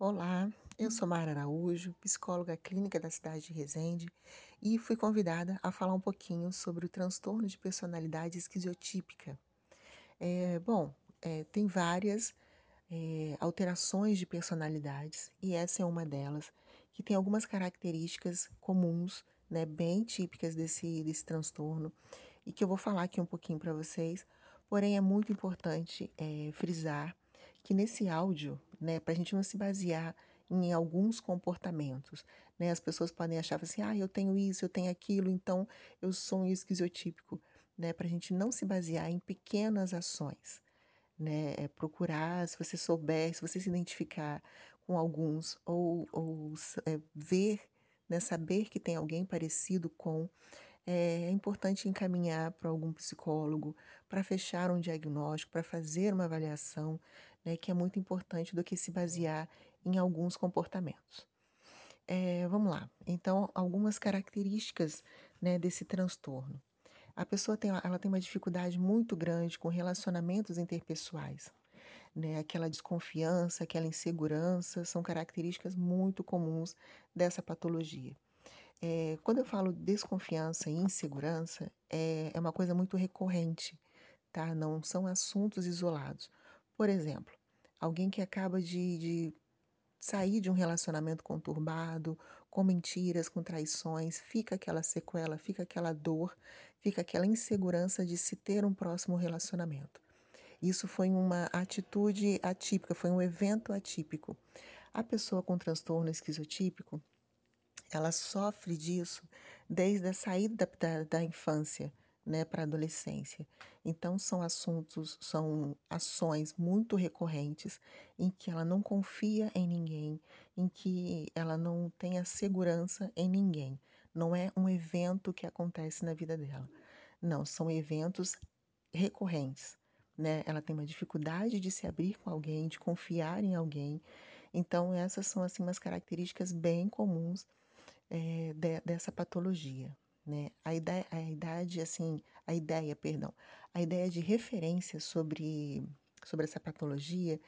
Olá, eu sou Mara Araújo, psicóloga clínica da cidade de Resende, e fui convidada a falar um pouquinho sobre o transtorno de personalidade esquizotípica. Eh, bom, eh, tem várias, eh, alterações de personalidades, e essa é uma delas, que tem algumas características comuns, né, bem típicas desse desse transtorno, e que eu vou falar aqui um pouquinho para vocês. Porém, é muito importante, eh, frisar que nesse áudio, né, para a gente não se basear em alguns comportamentos, né, as pessoas podem achar assim: "Ah, eu tenho isso, eu tenho aquilo, então eu sou um esquizotípico", né, para a gente não se basear em pequenas ações, né, é procurar, se você souber, se você se identificar com alguns ou ou eh, ver, né, saber que tem alguém parecido com, eh, é importante encaminhar para algum psicólogo, para fechar um diagnóstico, para fazer uma avaliação, né, que é muito importante do que se basear em alguns comportamentos. Eh, vamos lá, então algumas características, né, desse transtorno. A pessoa tem ela tem uma dificuldade muito grande com relacionamentos interpessoais, né, aquela desconfiança, aquela insegurança, são características muito comuns dessa patologia. Eh, quando eu falo desconfiança e insegurança, é é uma coisa muito recorrente, tá, não são assuntos isolados. Por exemplo, alguém que acaba de de sair de um relacionamento conturbado, com mentiras, com traições, fica aquela sequela, fica aquela dor, fica aquela insegurança de se ter um próximo relacionamento. Isso foi uma atitude atípica, foi um evento atípico. A pessoa com transtorno esquizotípico, ela sofre disso desde a saída da da infância, né, para a adolescência. Então são assuntos são ações muito recorrentes, em que ela não confia em ninguém, em que ela não tem a segurança em ninguém. Não é um evento que acontece na vida dela. Não, são eventos recorrentes, né, ela tem uma dificuldade de se abrir com alguém, de confiar em alguém. Então essas são, assim, umas características bem comuns, eh, de dessa patologia, né. A idé a idade, assim, a ideia, perdão, a ideia de referência sobre sobre essa patologia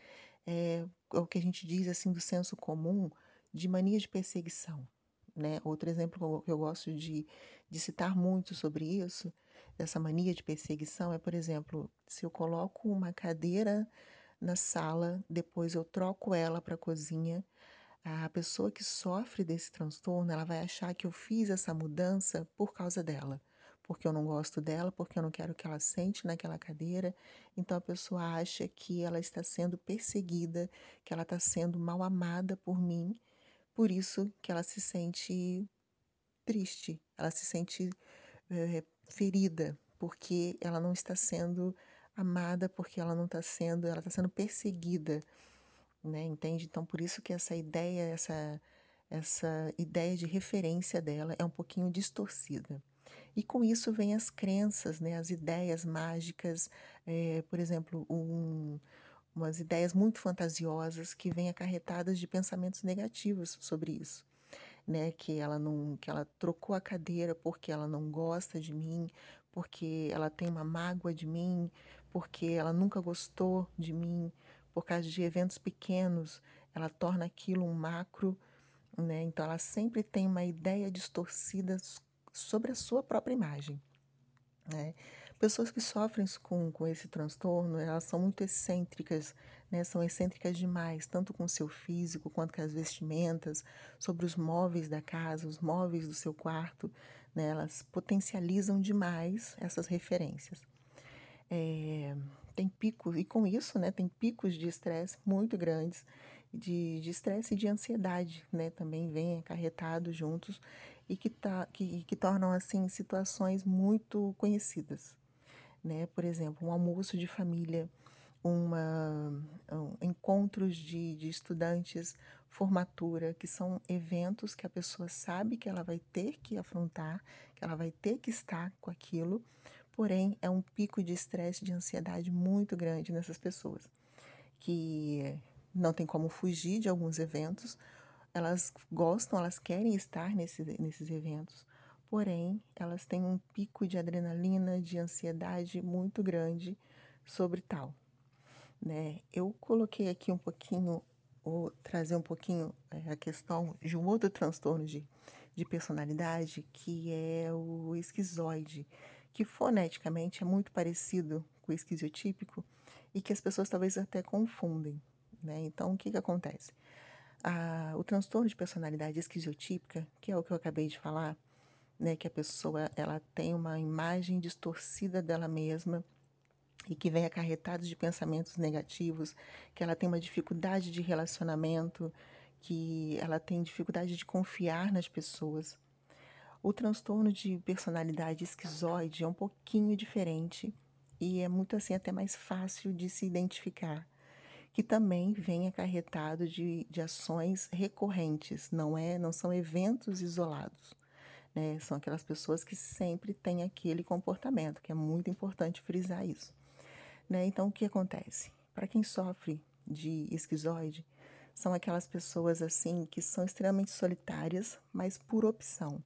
é o que a gente diz, assim, do senso comum de mania de perseguição, né. Outro exemplo que eu gosto de de citar muito sobre isso, dessa mania de perseguição, é, por exemplo, se eu coloco uma cadeira na sala, depois eu troco ela para a cozinha, a pessoa que sofre desse transtorno, ela vai achar que eu fiz essa mudança por causa dela, porque eu não gosto dela, porque eu não quero que ela sente naquela cadeira, então a pessoa acha que ela está sendo perseguida, que ela está sendo mal amada por mim, por isso que ela se sente triste, ela se sente, eh, ferida, porque ela não está sendo amada, porque ela não está sendo ela está sendo perseguida, né, entende? Então por isso que essa ideia, essa essa ideia de referência dela é um pouquinho distorcida. E com isso vem as crenças, né, as ideias mágicas, eh, por exemplo, um umas ideias muito fantasiosas que vêm acarretadas de pensamentos negativos sobre isso, né, que ela não que ela trocou a cadeira porque ela não gosta de mim, porque ela tem uma mágoa de mim, porque ela nunca gostou de mim, por causa de eventos pequenos, ela torna aquilo um macro, né, então ela sempre tem uma ideia distorcida sobre a sua própria imagem, né. Pessoas que sofrem com com esse transtorno, elas são muito excêntricas, né, são excêntricas demais, tanto com o seu físico, quanto com as vestimentas, sobre os móveis da casa, os móveis do seu quarto, né, elas potencializam demais essas referências. Eh, tem pico e com isso, né, tem picos de estresse muito grandes, de de estresse e de ansiedade, né, também vem acarretado juntos, e que tá que que tornam, assim, situações muito conhecidas, né. Por exemplo, um almoço de família, uma um encontros de de estudantes, formatura, que são eventos que a pessoa sabe que ela vai ter que afrontar, que ela vai ter que estar com aquilo, porém é um pico de estresse, de ansiedade muito grande nessas pessoas, que não tem como fugir de alguns eventos, elas gostam, elas querem estar nesse nesses eventos, porém elas têm um pico de adrenalina, de ansiedade muito grande sobre tal, né. Eu coloquei aqui um pouquinho vou trazer um pouquinho eh, a questão de um outro transtorno de, de personalidade, que é o esquizoide, que foneticamente é muito parecido com o esquizotípico e que as pessoas talvez até confundem. Né? Então, o que, que acontece? Ah, o transtorno de personalidade esquizotípica, que é o que eu acabei de falar, né, que a pessoa ela tem uma imagem distorcida dela mesma e que vem acarretado de pensamentos negativos, que ela tem uma dificuldade de relacionamento, que ela tem dificuldade de confiar nas pessoas. O transtorno de personalidade esquizoide é um pouquinho diferente e é muito assim até mais fácil de se identificar, que também vem acarretado de, de ações recorrentes, não é, não são eventos isolados. Né? São aquelas pessoas que sempre têm aquele comportamento, que é muito importante frisar isso. Né? Então, o que acontece? Para quem sofre de esquizoide, são aquelas pessoas assim que são extremamente solitárias, mas por opção.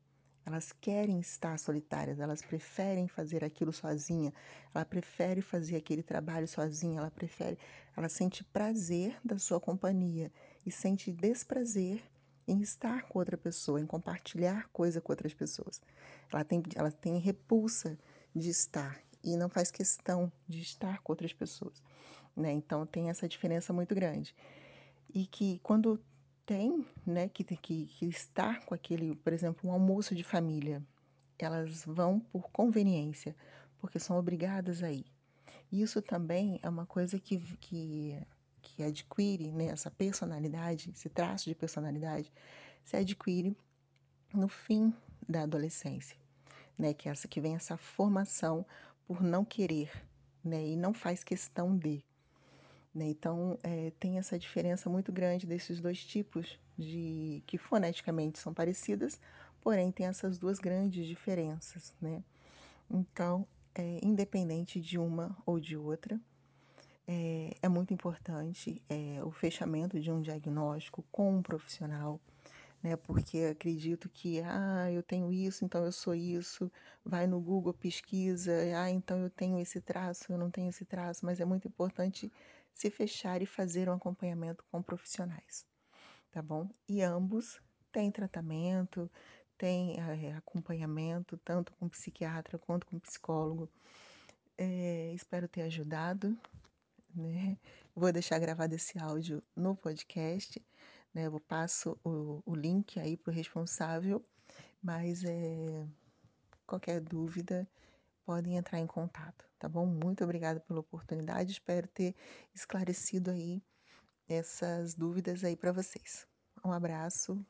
Elas querem estar solitárias, elas preferem fazer aquilo sozinha, ela prefere fazer aquele trabalho sozinha, ela prefere, ela sente prazer da sua companhia e sente desprazer em estar com outra pessoa, em compartilhar coisa com outras pessoas. Ela tem, ela tem repulsa de estar e não faz questão de estar com outras pessoas. Né? Então tem essa diferença muito grande. E que quando tem né, que, que, que estar com aquele, por exemplo, um almoço de família, elas vão por conveniência, porque são obrigadas a ir. Isso também é uma coisa que, que, que adquire né, essa personalidade, esse traço de personalidade, se adquire no fim da adolescência, né, que é essa que vem essa formação por não querer, né, e não faz questão de. Né? Então, é, tem essa diferença muito grande desses dois tipos de que foneticamente são parecidas, porém tem essas duas grandes diferenças, né? Então, é, independente de uma ou de outra, é, é muito importante é, o fechamento de um diagnóstico com um profissional, né? Porque acredito que, ah, eu tenho isso, então eu sou isso. Vai no Google, pesquisa, ah, então eu tenho esse traço, eu não tenho esse traço, mas é muito importante se fechar e fazer um acompanhamento com profissionais, tá bom? E ambos têm tratamento, têm é, acompanhamento, tanto com psiquiatra quanto com psicólogo. É, espero ter ajudado, né? Vou deixar gravado esse áudio no podcast né? Eu passo o, o link aí para o responsável, mas é, qualquer dúvida podem entrar em contato, tá bom? Muito obrigada pela oportunidade, espero ter esclarecido aí essas dúvidas aí para vocês. Um abraço